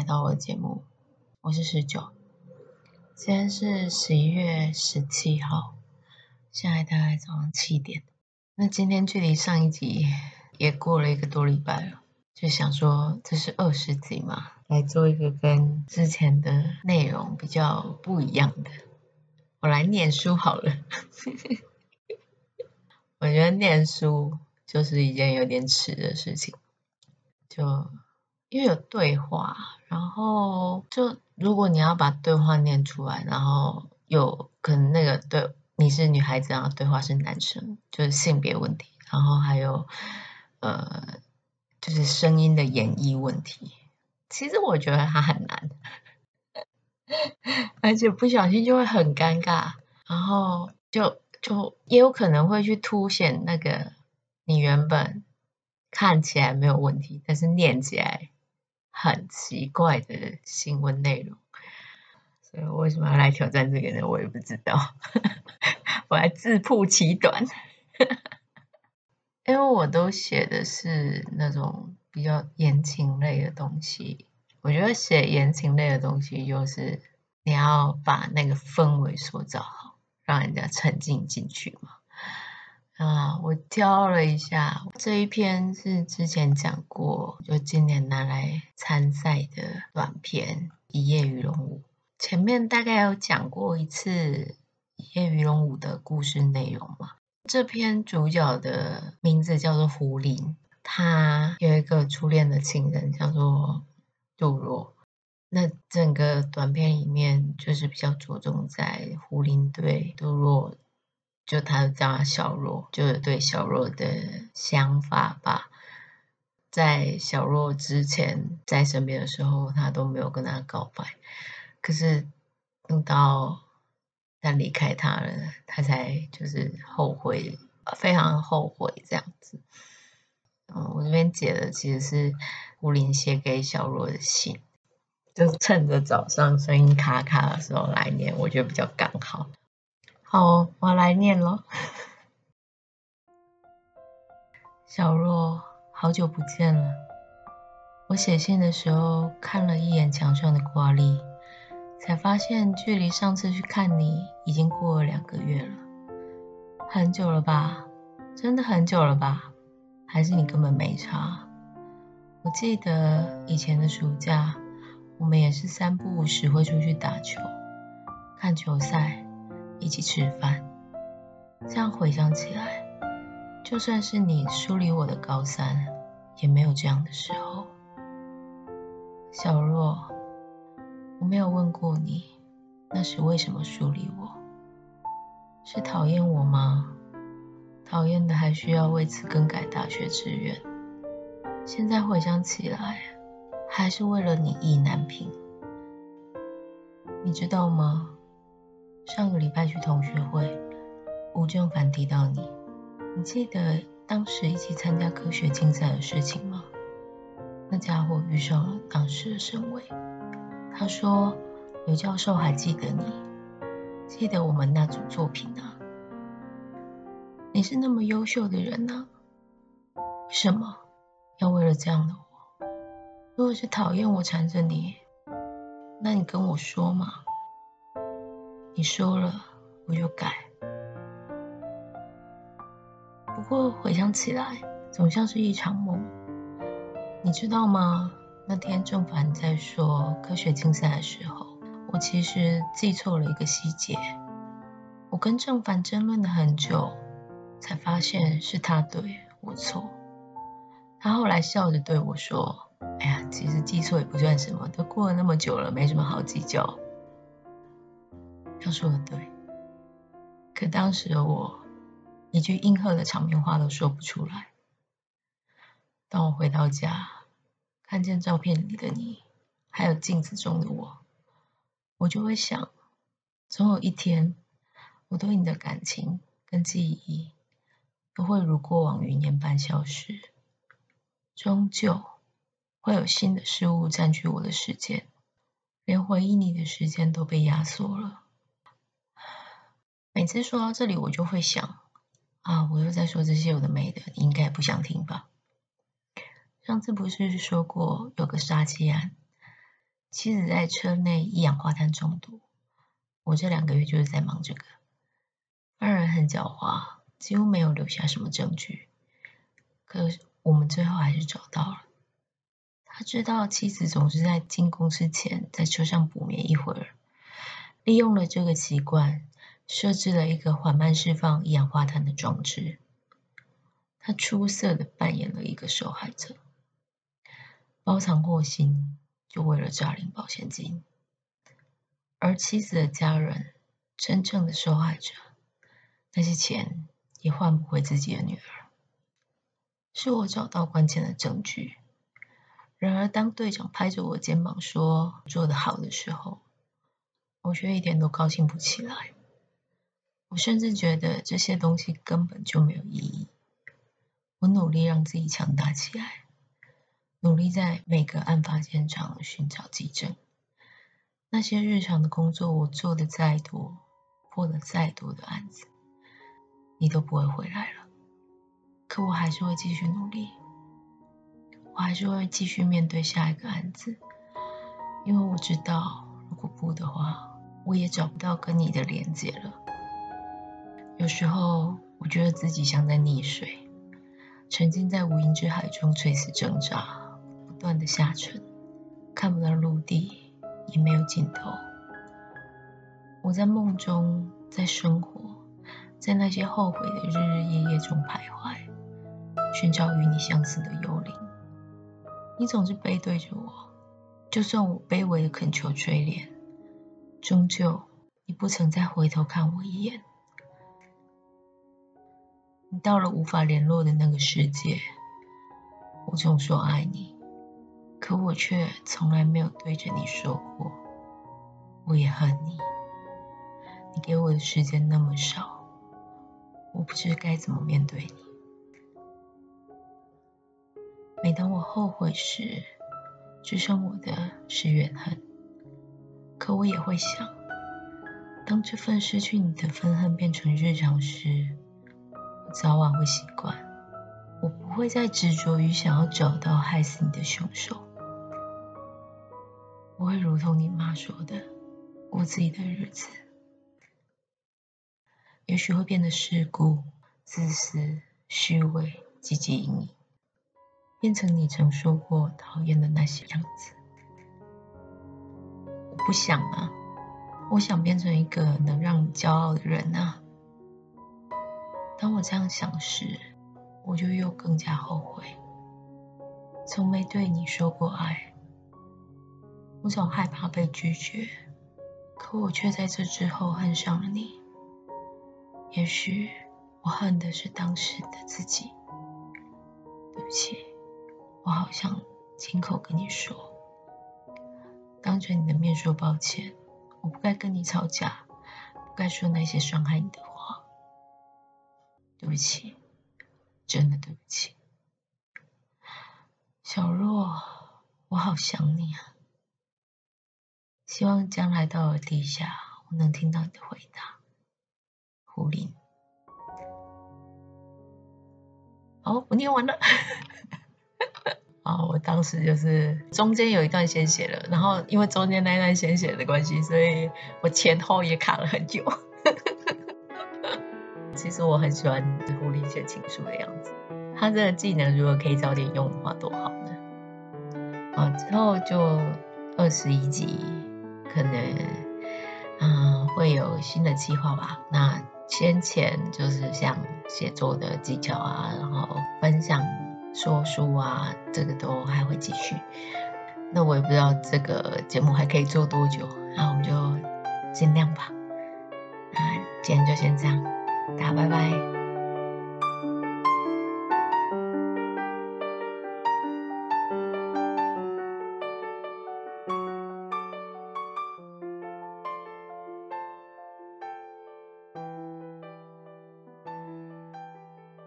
来到我的节目，我是十九。今天是十一月十七号，现在大概早上七点。那今天距离上一集也过了一个多礼拜了，就想说这是二十集嘛，来做一个跟之前的内容比较不一样的。我来念书好了。我觉得念书就是一件有点耻的事情，就因为有对话，然后就如果你要把对话念出来，然后有可能那个对你是女孩子，然后对话是男生，就是性别问题，然后还有呃就是声音的演绎问题，其实我觉得它很难，而且不小心就会很尴尬，然后就。就也有可能会去凸显那个你原本看起来没有问题，但是念起来很奇怪的新闻内容。所以我为什么要来挑战这个呢？我也不知道。我来自曝其短，因为我都写的是那种比较言情类的东西。我觉得写言情类的东西，就是你要把那个氛围塑造好。让人家沉浸进去嘛。啊，我挑了一下这一篇是之前讲过，就今年拿来参赛的短片《一夜鱼龙舞》。前面大概有讲过一次《一夜鱼龙舞》的故事内容嘛。这篇主角的名字叫做胡林，他有一个初恋的情人叫做杜若。那整个短片里面就是比较着重在胡林对杜若，就他叫小若，就是对小若的想法吧。在小若之前在身边的时候，他都没有跟他告白，可是等到他离开他了，他才就是后悔，非常后悔这样子。嗯，我这边解的其实是吴林写给小若的信。就趁着早上声音卡卡的时候来念，我觉得比较刚好。好，我来念了。小若，好久不见了。我写信的时候看了一眼墙上的挂历，才发现距离上次去看你已经过了两个月了。很久了吧？真的很久了吧？还是你根本没差？我记得以前的暑假。我们也是三不五时会出去打球、看球赛，一起吃饭。这样回想起来，就算是你疏离我的高三，也没有这样的时候。小若，我没有问过你，那时为什么疏离我？是讨厌我吗？讨厌的还需要为此更改大学志愿。现在回想起来。还是为了你意难平，你知道吗？上个礼拜去同学会，吴正凡提到你，你记得当时一起参加科学竞赛的事情吗？那家伙遇上了当时的沈伟，他说刘教授还记得你，记得我们那组作品啊。你是那么优秀的人呢，为什么要为了这样的我？如果是讨厌我缠着你，那你跟我说嘛。你说了，我就改。不过回想起来，总像是一场梦。你知道吗？那天正凡在说科学竞赛的时候，我其实记错了一个细节。我跟正凡争论了很久，才发现是他对，我错。他后来笑着对我说。哎呀，其实记错也不算什么，都过了那么久了，没什么好计较。他说的对，可当时的我一句应和的场面话都说不出来。当我回到家，看见照片里的你，还有镜子中的我，我就会想，总有一天，我对你的感情跟记忆都会如过往云烟般消失，终究。会有新的事物占据我的时间，连回忆你的时间都被压缩了。每次说到这里，我就会想，啊，我又在说这些有的没的，你应该不想听吧？上次不是说过有个杀妻案，妻子在车内一氧化碳中毒，我这两个月就是在忙这个。犯人很狡猾，几乎没有留下什么证据，可我们最后还是找到了。他知道妻子总是在进公司前在车上补眠一会儿，利用了这个习惯，设置了一个缓慢释放一氧化碳的装置。他出色的扮演了一个受害者，包藏祸心，就为了诈领保险金。而妻子的家人，真正的受害者，那些钱也换不回自己的女儿。是我找到关键的证据。然而，当队长拍着我肩膀说“做得好”的时候，我却一点都高兴不起来。我甚至觉得这些东西根本就没有意义。我努力让自己强大起来，努力在每个案发现场寻找迹证。那些日常的工作，我做的再多，破了再多的案子，你都不会回来了。可我还是会继续努力，我还是会继续面对下一个案子，因为我知道，如果不的话，我也找不到跟你的连接了。有时候，我觉得自己像在溺水。沉浸在无垠之海中，垂死挣扎，不断的下沉，看不到陆地，也没有尽头。我在梦中，在生活，在那些后悔的日日夜夜中徘徊，寻找与你相似的幽灵。你总是背对着我，就算我卑微的恳求垂怜，终究你不曾再回头看我一眼。你到了无法联络的那个世界，我总说爱你，可我却从来没有对着你说过，我也恨你。你给我的时间那么少，我不知该怎么面对你。每当我后悔时，只剩我的是怨恨。可我也会想，当这份失去你的愤恨变成日常时，早晚会习惯，我不会再执着于想要找到害死你的凶手。我会如同你妈说的，过自己的日子，也许会变得世故、自私、虚伪、汲汲营营，变成你曾说过讨厌的那些样子。我不想啊，我想变成一个能让你骄傲的人啊。当我这样想时，我就又更加后悔，从没对你说过爱。我总害怕被拒绝，可我却在这之后恨上了你。也许我恨的是当时的自己。对不起，我好想亲口跟你说，当着你的面说抱歉，我不该跟你吵架，不该说那些伤害你的。对不起，真的对不起，小若，我好想你啊！希望将来到了地下，我能听到你的回答。胡林，好，我念完了。啊，我当时就是中间有一段先写了，然后因为中间那一段先写的关系，所以我前后也卡了很久。其实我很喜欢狐狸写情书的样子，他这个技能如果可以早点用的话，多好呢！啊，之后就二十一集，可能嗯会有新的计划吧。那先前就是像写作的技巧啊，然后分享说书啊，这个都还会继续。那我也不知道这个节目还可以做多久，那我们就尽量吧。那今天就先这样。打歪歪